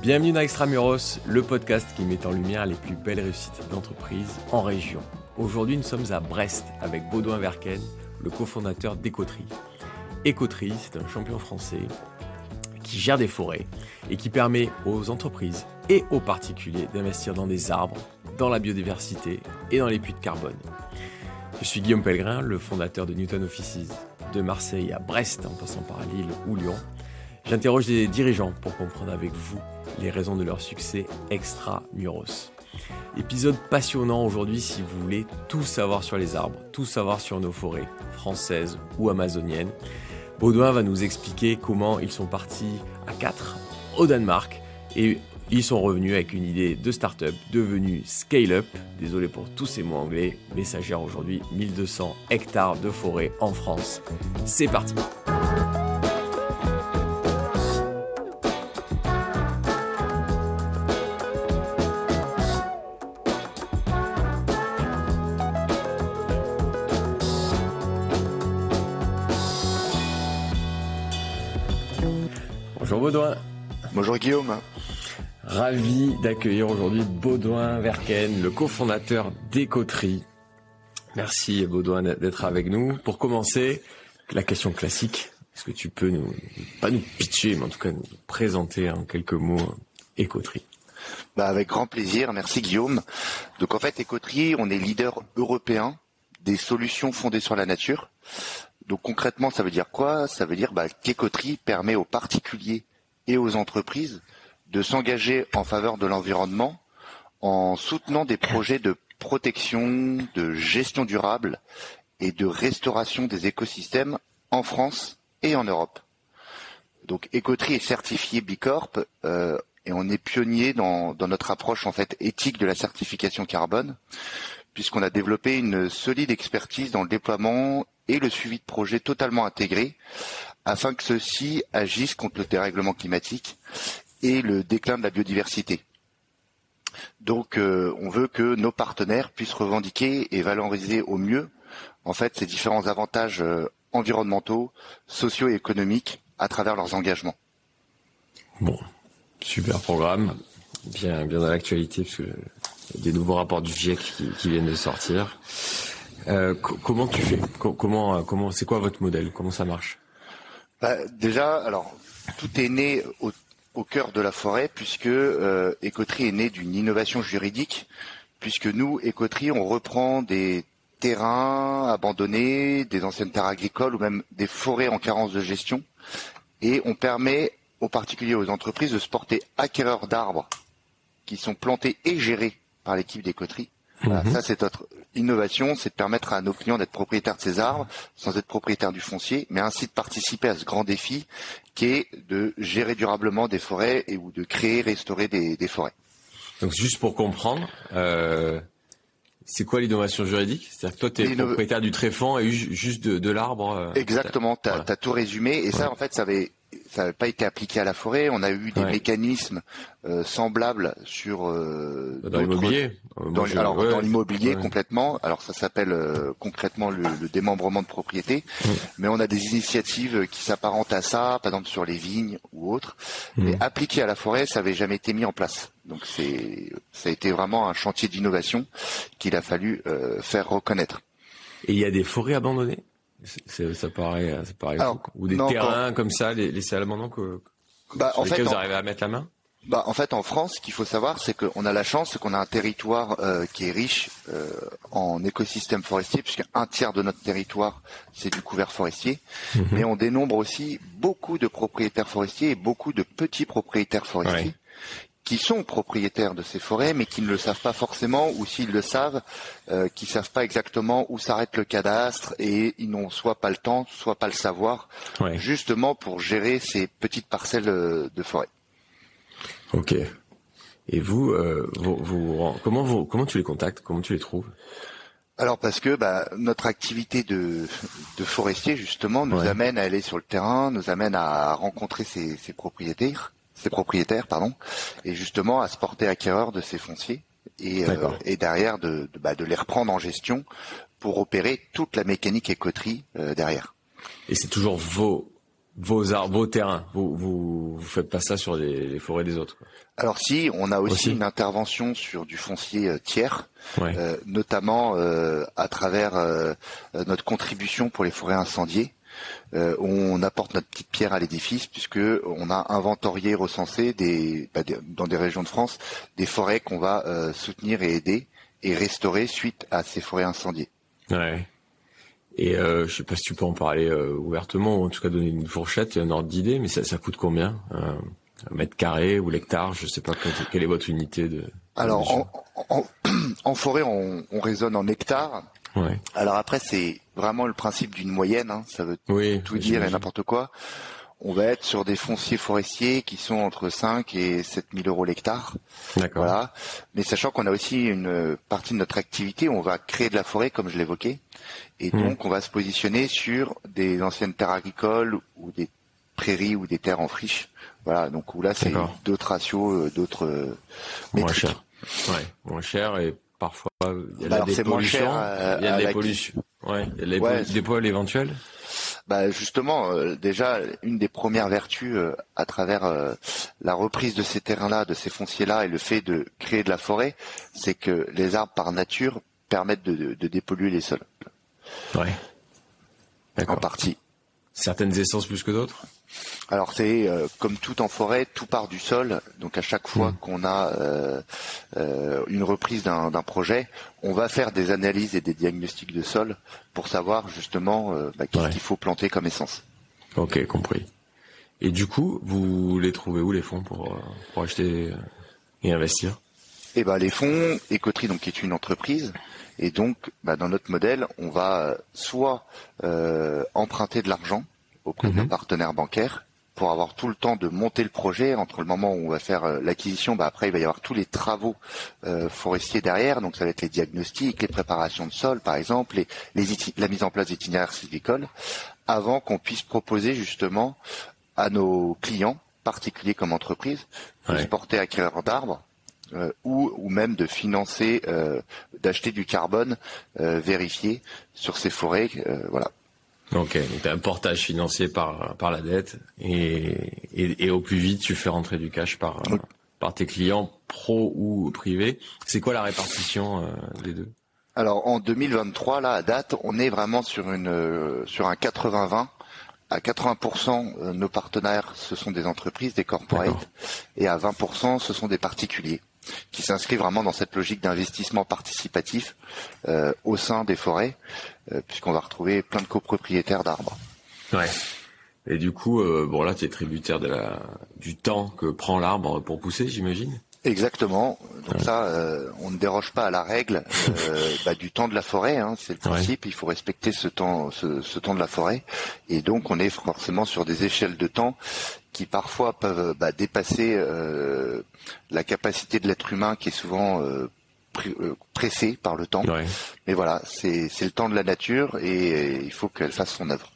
Bienvenue dans Extramuros, le podcast qui met en lumière les plus belles réussites d'entreprise en région. Aujourd'hui, nous sommes à Brest avec Baudouin Verken, le cofondateur d'Écoterie. Écoterie, c'est un champion français qui gère des forêts et qui permet aux entreprises et aux particuliers d'investir dans des arbres, dans la biodiversité et dans les puits de carbone. Je suis Guillaume Pellegrin, le fondateur de Newton Offices de Marseille à Brest en passant par Lille ou Lyon. J'interroge des dirigeants pour comprendre avec vous les raisons de leur succès extra-muros. Épisode passionnant aujourd'hui si vous voulez tout savoir sur les arbres, tout savoir sur nos forêts, françaises ou amazoniennes. Baudouin va nous expliquer comment ils sont partis à 4 au Danemark et ils sont revenus avec une idée de start-up devenue scale-up. Désolé pour tous ces mots anglais, mais ça gère aujourd'hui 1200 hectares de forêt en France. C'est parti! D'accueillir aujourd'hui Baudouin Verken, le cofondateur d'Écoterie. Merci Baudouin d'être avec nous. Pour commencer, la question classique. Est-ce que tu peux nous, pas nous pitcher, mais en tout cas nous présenter en quelques mots Écoterie bah avec grand plaisir, merci Guillaume. Donc en fait, Écoterie, on est leader européen des solutions fondées sur la nature. Donc concrètement, ça veut dire quoi? Ça veut dire bah, qu'Écoterie permet aux particuliers et aux entreprises de s'engager en faveur de l'environnement en soutenant des projets de protection, de gestion durable et de restauration des écosystèmes en France et en Europe. Donc Écoterie est certifié Bicorp euh, et on est pionnier dans, dans notre approche en fait éthique de la certification carbone puisqu'on a développé une solide expertise dans le déploiement et le suivi de projets totalement intégrés afin que ceux-ci agissent contre le dérèglement climatique et le déclin de la biodiversité. Donc euh, on veut que nos partenaires puissent revendiquer et valoriser au mieux en fait ces différents avantages euh, environnementaux, sociaux et économiques à travers leurs engagements. Bon, super programme, bien bien dans l'actualité parce que y a des nouveaux rapports du GIEC qui, viennent de sortir. Euh, comment tu fais? Comment comment c'est quoi votre modèle? Comment ça marche? Bah, Déjà, alors tout est né au au cœur de la forêt, puisque euh, est né d'une innovation juridique, puisque nous, Écoterie, on reprend des terrains abandonnés, des anciennes terres agricoles ou même des forêts en carence de gestion, et on permet aux particuliers, aux entreprises de se porter acquéreurs d'arbres qui sont plantés et gérés par l'équipe d'Écoterie. Mhm. Ça, c'est notre innovation, c'est de permettre à nos clients d'être propriétaires de ces arbres sans être propriétaires du foncier, mais ainsi de participer à ce grand défi qui est de gérer durablement des forêts et ou de créer, restaurer des, forêts. Donc juste pour comprendre, euh, c'est quoi l'innovation juridique? C'est-à-dire que toi, tu es propriétaire du tréfonds et juste de, l'arbre euh, Exactement, tu as, tout résumé. Et ça, en fait, ça avait ça n'avait pas été appliqué à la forêt. On a eu des mécanismes euh, semblables sur euh, dans l'immobilier. Dans, alors dans l'immobilier complètement. Alors ça s'appelle euh, concrètement le, démembrement de propriété. Mais on a des initiatives qui s'apparentent à ça, par exemple sur les vignes ou autres. Mais appliqué à la forêt, ça n'avait jamais été mis en place. Donc c'est ça a été vraiment un chantier d'innovation qu'il a fallu faire reconnaître. Et il y a des forêts abandonnées? Ça paraît, ça paraît Ou des terrains comme ça, les, l'abandon que, bah, sur en fait, vous arrivez à mettre la main? Bah, en fait, en France, ce qu'il faut savoir, c'est qu'on a la chance qu'on a un territoire euh, qui est riche euh, en écosystème forestier, puisqu'un tiers de notre territoire, c'est du couvert forestier. Mhm. Mais on dénombre aussi beaucoup de propriétaires forestiers et beaucoup de petits propriétaires forestiers qui sont propriétaires de ces forêts, mais qui ne le savent pas forcément, ou s'ils le savent, euh, qui savent pas exactement où s'arrête le cadastre, et ils n'ont soit pas le temps, soit pas le savoir, justement pour gérer ces petites parcelles euh, de forêt. Ok. Et vous, euh, vous, comment vous, comment tu les contactes, comment tu les trouves? Alors parce que bah, notre activité de, de forestier justement nous amène à aller sur le terrain, nous amène à rencontrer ces, ces propriétaires ses propriétaires, pardon, et justement à se porter acquéreur de ces fonciers et, euh, et derrière de, de, bah, de, les reprendre en gestion pour opérer toute la mécanique et coterie euh, derrière. Et c'est toujours vos vos arbres, vos terrains. Vous, vous, vous faites pas ça sur les, forêts des autres. Alors si, on a aussi, une intervention sur du foncier euh, tiers, euh, notamment euh, à travers notre contribution pour les forêts incendiées. On apporte notre petite pierre à l'édifice puisque on a inventorié, recensé des, bah, dans des régions de France des forêts qu'on va soutenir et aider et restaurer suite à ces forêts incendiées. Ouais. Et euh, je sais pas si tu peux en parler euh, ouvertement, ou en tout cas donner une fourchette, un ordre d'idée, mais ça, ça coûte combien euh, Un mètre carré ou l'hectare Je sais pas quelle est votre unité de. Alors en, en, forêt, on, on, raisonne en hectares. Ouais. Alors après, c'est vraiment le principe d'une moyenne. Hein, ça veut tout dire et n'importe quoi. On va être sur des fonciers forestiers qui sont entre 5 et 7 000 euros l'hectare. D'accord. Voilà. Mais sachant qu'on a aussi une partie de notre activité où on va créer de la forêt, comme je l'évoquais. Et hmm. donc, on va se positionner sur des anciennes terres agricoles ou des prairies ou des terres en friche. Voilà, donc où là, c'est d'autres ratios, euh, d'autres euh, Moins cher. Ouais, moins cher et parfois il y a bah des pollutions. Euh, il y a des pollutions. Ouais, il y a des, poils éventuels. Bah justement, déjà une des premières vertus à travers la reprise de ces terrains-là, de ces fonciers-là, et le fait de créer de la forêt, c'est que les arbres par nature permettent de, de dépolluer les sols. Ouais. En partie. Certaines essences plus que d'autres alors c'est euh, comme tout en forêt, tout part du sol. Donc à chaque fois hmm. qu'on a euh, euh, une reprise d'un projet, on va faire des analyses et des diagnostics de sol pour savoir justement bah, qu'est-ce qu'il faut planter comme essence. Ok, compris. Et du coup, vous les trouvez où les fonds pour, pour acheter et investir? Eh ben les fonds, Ecoterie donc qui est une entreprise, et donc, bah, dans notre modèle, on va soit euh, emprunter de l'argent auprès d'un mhm. partenaire bancaire pour avoir tout le temps de monter le projet entre le moment où on va faire euh, l'acquisition, bah après il va y avoir tous les travaux euh, forestiers derrière, donc ça va être les diagnostics, les préparations de sol par exemple, les, les la mise en place d'itinéraires sylvicoles, avant qu'on puisse proposer justement à nos clients, particuliers comme entreprises, de se porter acquéreur d'arbres euh, ou, ou même de financer, euh, d'acheter du carbone euh, vérifié sur ces forêts. voilà. Ok, donc as un portage financier par, par la dette et, et, et, au plus vite tu fais rentrer du cash par, par tes clients pro ou privés. C'est quoi la répartition des deux? Alors en 2023, là à date, on est vraiment sur, une, sur un 80-20 à 80% nos partenaires, ce sont des entreprises, des corporates, et à 20%, ce sont des particuliers qui s'inscrit vraiment dans cette logique d'investissement participatif euh, au sein des forêts, euh, puisqu'on va retrouver plein de copropriétaires d'arbres. Ouais. Et du coup, euh, bon là, tu es tributaire du temps que prend l'arbre pour pousser, j'imagine? Exactement. Donc ça, euh, on ne déroge pas à la règle euh, bah, du temps de la forêt. Hein, c'est le principe. Il faut respecter ce temps, ce, ce, temps de la forêt. Et donc, on est forcément sur des échelles de temps qui parfois peuvent bah, dépasser euh, la capacité de l'être humain, qui est souvent euh, pressé par le temps. Mais voilà, c'est le temps de la nature et il faut qu'elle fasse son œuvre.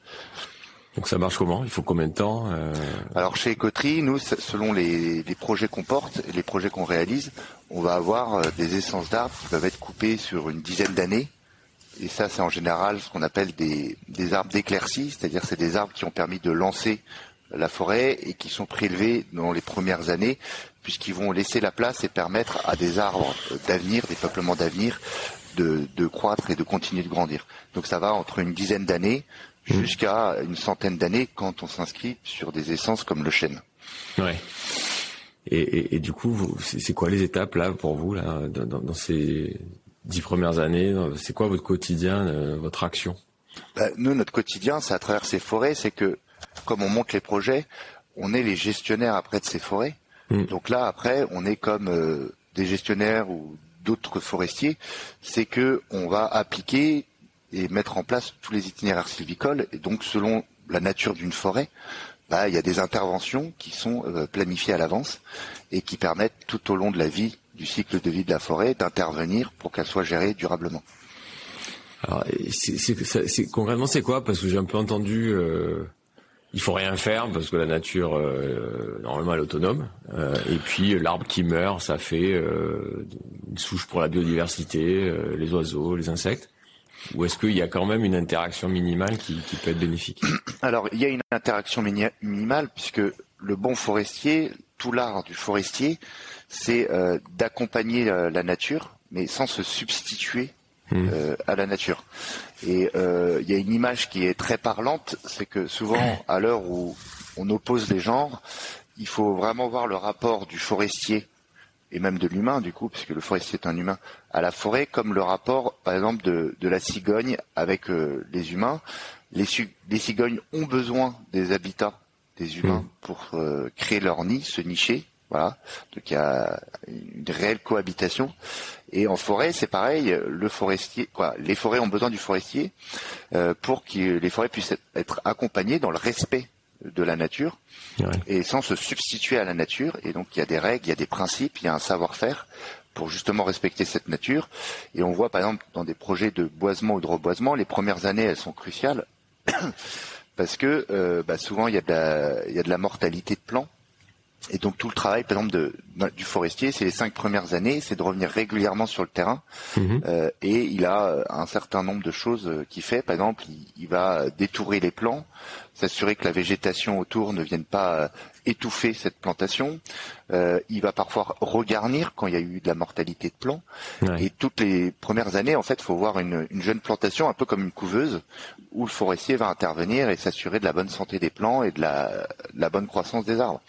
Donc ça marche comment? Il faut combien de temps euh... Alors chez Ecoterie, nous, selon les, projets qu'on porte, les projets qu'on réalise, on va avoir euh, des essences d'arbres qui peuvent être coupées sur une dizaine d'années. Et ça, c'est en général ce qu'on appelle des, des arbres d'éclaircie, c'est-à-dire c'est des arbres qui ont permis de lancer la forêt et qui sont prélevés dans les premières années, puisqu'ils vont laisser la place et permettre à des arbres d'avenir, des peuplements d'avenir, de, de croître et de continuer de grandir. Donc ça va entre une dizaine d'années Mmh. jusqu'à une centaine d'années quand on s'inscrit sur des essences comme le chêne. Ouais. Et, et, et du coup, c'est quoi les étapes là pour vous là dans, dans ces dix premières années C'est quoi votre quotidien, euh, votre action? Bah, Nous, notre quotidien, c'est à travers ces forêts, c'est que comme on monte les projets, on est les gestionnaires après de ces forêts. Mmh. Donc là, après, on est comme euh, des gestionnaires ou d'autres forestiers, c'est que on va appliquer et mettre en place tous les itinéraires sylvicoles. Et donc, selon la nature d'une forêt, bah, il y a des interventions qui sont euh, planifiées à l'avance et qui permettent tout au long de la vie, du cycle de vie de la forêt, d'intervenir pour qu'elle soit gérée durablement. Alors, c'est, concrètement, c'est quoi? Parce que j'ai un peu entendu, euh, il faut rien faire parce que la nature, euh, normalement, elle est autonome. Euh, et puis, l'arbre qui meurt, ça fait une souche pour la biodiversité, les oiseaux, les insectes. Ou est-ce qu'il y a quand même une interaction minimale qui, peut être bénéfique? Alors, il y a une interaction minimale puisque le bon forestier, tout l'art du forestier, c'est euh, d'accompagner euh, la nature, mais sans se substituer hmm. euh, à la nature. Et il y a une image qui est très parlante, c'est que souvent, à l'heure où on oppose les genres, il faut vraiment voir le rapport du forestier et même de l'humain du coup, puisque le forestier est un humain, à la forêt, comme le rapport, par exemple, de, la cigogne avec euh, les humains. Les, cigognes ont besoin des habitats des humains mmh. pour euh, créer leur nid, se nicher. Voilà, donc il y a une réelle cohabitation. Et en forêt, c'est pareil. Le forestier, quoi, les forêts ont besoin du forestier euh, pour que les forêts puissent être accompagnées dans le respect de la nature et sans se substituer à la nature. Et donc il y a des règles, il y a des principes, il y a un savoir-faire pour justement respecter cette nature. Et on voit par exemple dans des projets de boisement ou de reboisement, les premières années elles sont cruciales parce que euh, bah, souvent il y, a de la, il y a de la mortalité de plants. Et donc tout le travail, par exemple, de, du forestier, c'est les cinq premières années, c'est de revenir régulièrement sur le terrain. Mhm. Euh, et il a un certain nombre de choses euh, qu'il fait. Par exemple, il, il va détourer les plants, s'assurer que la végétation autour ne vienne pas euh, étouffer cette plantation. Euh, il va parfois regarnir quand il y a eu de la mortalité de plants. Et toutes les premières années, en fait, il faut voir une, jeune plantation un peu comme une couveuse où le forestier va intervenir et s'assurer de la bonne santé des plants et de la, bonne croissance des arbres.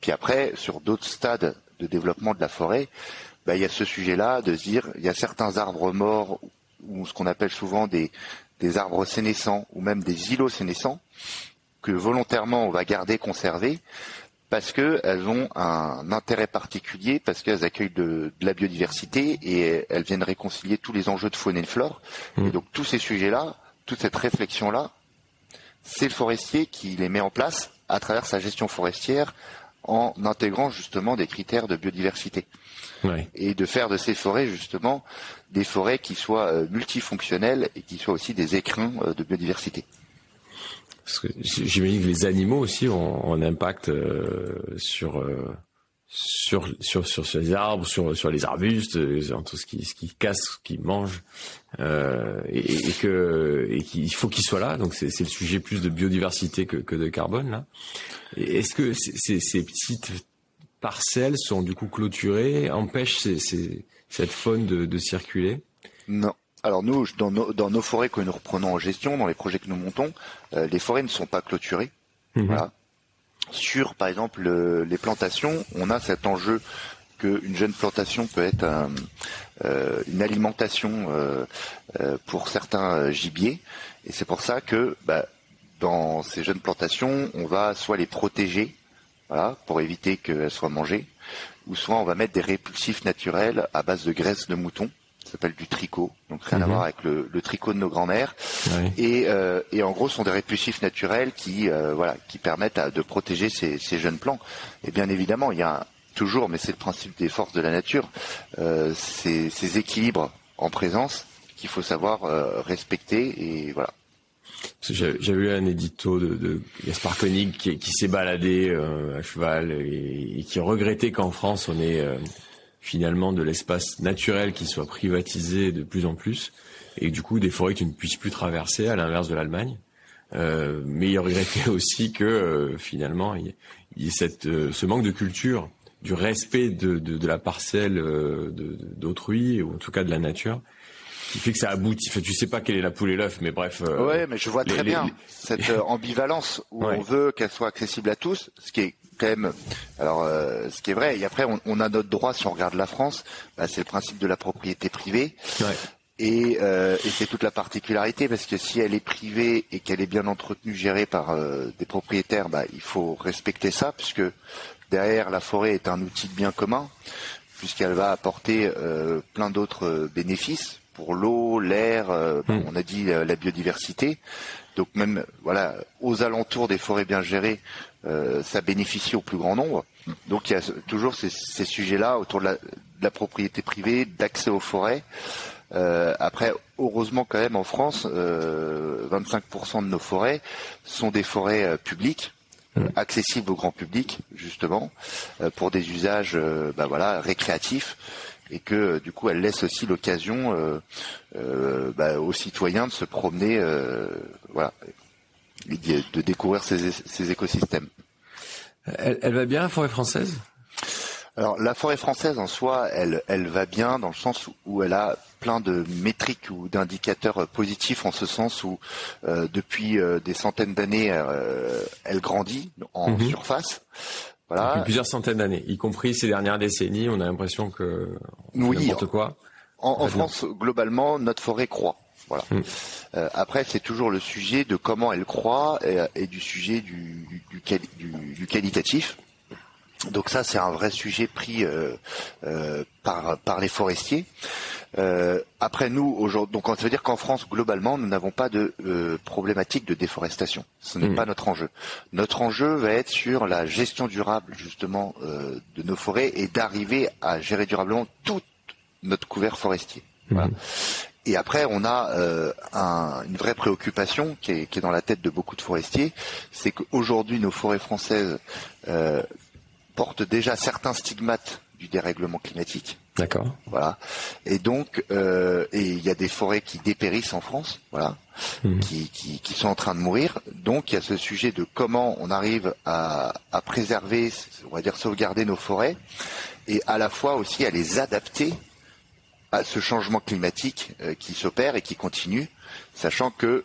Puis après, sur d'autres stades de développement de la forêt, bah, il y a ce sujet-là de dire il y a certains arbres morts ou ce qu'on appelle souvent des, des arbres sénescents ou même des îlots sénescents que volontairement on va garder, conserver, parce qu'elles ont un intérêt particulier, parce qu'elles accueillent de, la biodiversité et elles viennent réconcilier tous les enjeux de faune et de flore. Mmh. Et donc tous ces sujets-là, toute cette réflexion-là, c'est le forestier qui les met en place à travers sa gestion forestière en intégrant justement des critères de biodiversité. Et de faire de ces forêts justement des forêts qui soient euh, multifonctionnelles et qui soient aussi des écrins euh, de biodiversité. Parce que j'imagine que les animaux aussi ont, un impact euh, sur, euh, sur sur sur les arbres, sur sur les arbustes, euh, sur tout ce qui ce qui casse, ce qui mange, euh, et, et, que et qu'il faut qu'ils soient là. Donc c'est c'est le sujet plus de biodiversité que que de carbone là. Est-ce que ces, ces petites parcelles sont du coup clôturées, empêchent ces, ces, cette faune de, de circuler? Non. Alors nous, dans nos, forêts que nous reprenons en gestion, dans les projets que nous montons, euh, les forêts ne sont pas clôturées. Mhm. Voilà. Sur, par exemple, les plantations, on a cet enjeu qu'une jeune plantation peut être euh, une alimentation euh, pour certains gibiers. Et c'est pour ça que bah, dans ces jeunes plantations, on va soit les protéger, voilà, pour éviter qu'elles soient mangées, ou soit on va mettre des répulsifs naturels à base de graisse de mouton s'appelle du tricot, donc rien à mhm. voir avec le, tricot de nos grands-mères. Et, euh, et, en gros, ce sont des répulsifs naturels qui, euh, voilà, qui permettent de protéger ces, jeunes plants. Et bien évidemment, il y a toujours, mais c'est le principe des forces de la nature, euh, ces, ces, équilibres en présence qu'il faut savoir respecter et voilà. J'avais eu un édito de, de Gaspard Koenig qui, qui s'est baladé à cheval et, et, qui regrettait qu'en France on ait finalement de l'espace naturel qui soit privatisé de plus en plus et du coup des forêts que tu ne puisses plus traverser à l'inverse de l'Allemagne. Euh, mais il regrettait aussi que euh, finalement il y, ait cette, euh, ce manque de culture du respect de, de, de la parcelle euh, d'autrui ou en tout cas de la nature qui fait que ça aboutit. Enfin, tu sais pas quelle est la poule et l'œuf, mais bref. ouais, mais je vois très bien cette ambivalence où on veut qu'elle soit accessible à tous, ce qui est alors, euh, ce qui est vrai. Et après, on, a notre droit. Si on regarde la France, bah, c'est le principe de la propriété privée. Et, euh, et c'est toute la particularité parce que si elle est privée et qu'elle est bien entretenue, gérée par euh, des propriétaires, bah, il faut respecter ça puisque derrière la forêt est un outil de bien commun puisqu'elle va apporter plein d'autres bénéfices pour l'eau, l'air, hmm. on a dit la biodiversité. Donc même voilà, aux alentours des forêts bien gérées, euh, ça bénéficie au plus grand nombre. Donc il y a toujours ces, sujets-là autour de la, propriété privée, d'accès aux forêts. Euh, après, heureusement quand même en France, 25% euh, de nos forêts sont des forêts publiques. Mm. accessible au grand public justement pour des usages bah voilà récréatifs et que du coup elle laisse aussi l'occasion bah, aux citoyens de se promener voilà de découvrir ces, écosystèmes. Elle, va bien la forêt française? Alors la forêt française en soi, elle, elle va bien dans le sens où elle a plein de métriques ou d'indicateurs positifs en ce sens où euh, depuis euh, des centaines d'années, euh, elle grandit en mhm. surface. Voilà. Depuis plusieurs centaines d'années, y compris ces dernières décennies, on a l'impression que n'importe quoi. En, France, globalement, notre forêt croît. Voilà. Mm. Euh, après, c'est toujours le sujet de comment elle croît et, du sujet du, du, qualitatif. Donc ça, c'est un vrai sujet pris euh, euh, par, par les forestiers. Après nous, aujourd'hui, donc ça veut dire qu'en France, globalement, nous n'avons pas de problématique de déforestation. Ce n'est mm. pas notre enjeu. Notre enjeu va être sur la gestion durable, justement, de nos forêts et d'arriver à gérer durablement tout notre couvert forestier. Voilà. Mm. Et après, on a euh, une vraie préoccupation qui est, dans la tête de beaucoup de forestiers, c'est qu'aujourd'hui, nos forêts françaises euh, portent déjà certains stigmates du dérèglement climatique. D'accord. Voilà. Et donc, euh, et il y a des forêts qui dépérissent en France, voilà, mmh. qui, qui, sont en train de mourir. Donc, il y a ce sujet de comment on arrive à, à préserver, on va dire sauvegarder nos forêts, et à la fois aussi à les adapter à ce changement climatique euh, qui s'opère et qui continue, sachant que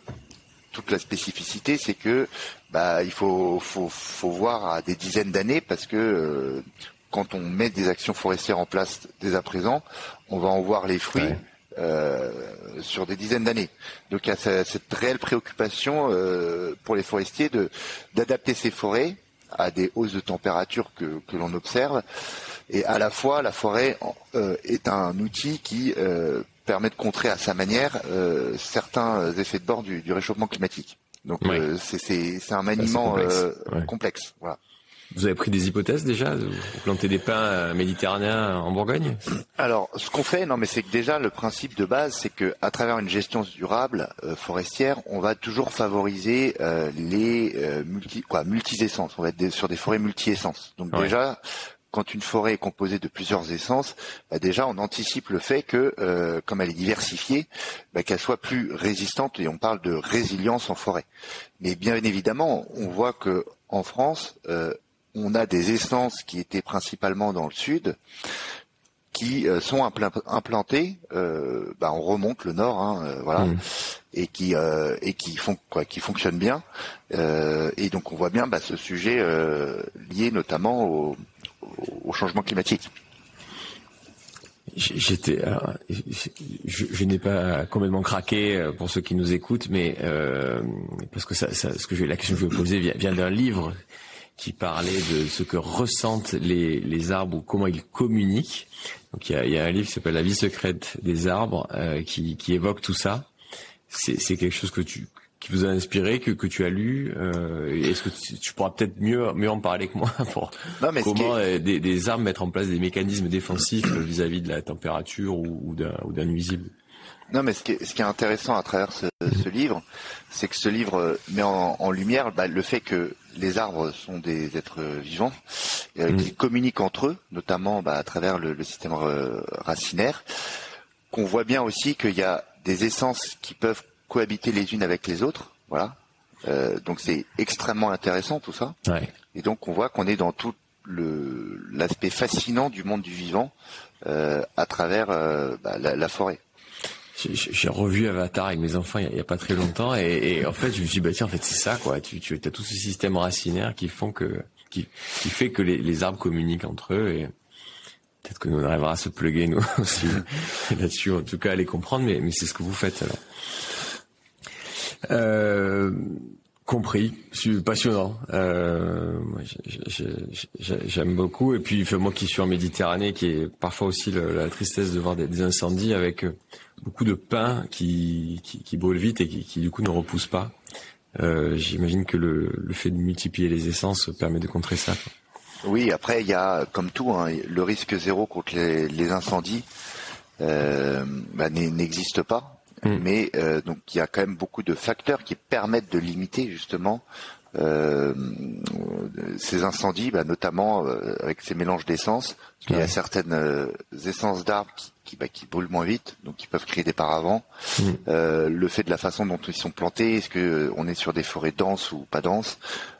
toute la spécificité, c'est que bah, il faut, faut, faut voir à des dizaines d'années parce que euh, quand on met des actions forestières en place dès à présent, on va en voir les fruits. Euh, sur des dizaines d'années. Donc il y a cette réelle préoccupation euh, pour les forestiers de d'adapter ces forêts à des hausses de température que, que l'on observe et à la fois, la forêt euh, est un outil qui permet de contrer à sa manière certains effets de bord du, réchauffement climatique. Donc c'est un maniement complexe. Voilà. Vous avez pris des hypothèses déjà Vous plantez des pins méditerranéens en Bourgogne? Alors, ce qu'on fait, non, mais c'est que déjà le principe de base, c'est que à travers une gestion durable forestière, on va toujours favoriser les multi quoi multi-essences. On va être sur des forêts multi-essences. Donc déjà, quand une forêt est composée de plusieurs essences, bah déjà on anticipe le fait que, euh, comme elle est diversifiée, bah, qu'elle soit plus résistante et on parle de résilience en forêt. Mais bien évidemment, on voit que en France, euh, on a des essences qui étaient principalement dans le sud, qui euh, sont implantées, bah, on remonte le nord, hein, voilà, mmh. et qui et qui font quoi, qui fonctionnent bien. et donc on voit bien bah, ce sujet lié notamment au au changement climatique. J'étais, je, n'ai pas complètement craqué euh, pour ceux qui nous écoutent, mais euh, parce que ça, ce que je, la question que je vais poser vient, d'un livre qui parlait de ce que ressentent les, les arbres ou comment ils communiquent. Donc il y a, il y a un livre qui s'appelle La vie secrète des arbres euh, qui, qui évoque tout ça. C'est quelque chose que tu qui vous a inspiré, que, que tu as lu euh, Est-ce que tu, pourras peut-être mieux mieux en parler que moi pour comment euh, des, des, armes mettre en place des mécanismes défensifs vis-à-vis de la température ou, ou d'un nuisible non, mais ce qui, est, ce qui est intéressant à travers ce, ce livre, c'est que ce livre met en, en lumière bah, le fait que les arbres sont des êtres vivants euh, qui mm. communiquent entre eux, notamment bah, à travers le, le système euh, racinaire. Qu'on voit bien aussi qu'il y a des essences qui peuvent cohabiter les unes avec les autres. Voilà. Euh, donc c'est extrêmement intéressant tout ça. Ouais. Et donc on voit qu'on est dans tout l'aspect fascinant du monde du vivant à travers bah, la, la, forêt. J'ai revu Avatar avec mes enfants il y a, pas très longtemps et, et, en fait je me suis dit bah tiens en fait c'est ça quoi. Tu, tu as tout ce système racinaire qui font que qui, qui fait que les, les arbres communiquent entre eux et peut-être que nous on arrivera à se pluguer nous aussi là-dessus en tout cas à les comprendre mais mais c'est ce que vous faites alors. Euh, compris, c'est passionnant. Euh, J'aime beaucoup. Et puis moi qui suis en Méditerranée, qui est parfois aussi la tristesse de voir des, incendies avec euh, beaucoup de pins qui, qui, vite et qui, du coup ne repoussent pas. Euh, J'imagine que le, fait de multiplier les essences permet de contrer ça. Oui, après il y a comme tout hein, le risque zéro contre les, incendies bah, n'existe pas. Mm. Mais euh, donc il y a quand même beaucoup de facteurs qui permettent de limiter justement euh, ces incendies, bah, notamment euh, avec ces mélanges d'essence. Il y a certaines euh, essences d'arbres qui, qui, bah, qui, brûlent moins vite, donc qui peuvent créer des paravents. Mmh. le fait de la façon dont ils sont plantés, est-ce que on est sur des forêts denses ou pas denses?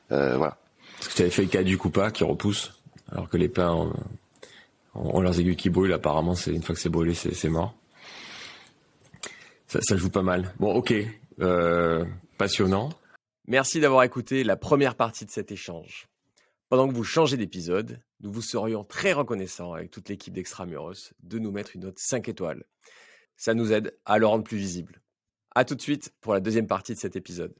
Voilà. Est-ce que tu avais fait le cas du coupa qui repousse, alors que les pins ont, ont leurs aiguilles qui brûlent Apparemment, c'est une fois que c'est brûlé, c'est mort? Ça, joue pas mal. Bon, ok, passionnant. Merci d'avoir écouté la première partie de cet échange. Pendant que vous changez d'épisode, nous vous serions très reconnaissants avec toute l'équipe d'Extramuros de nous mettre une note 5 étoiles. Ça nous aide à le rendre plus visible. A tout de suite pour la deuxième partie de cet épisode.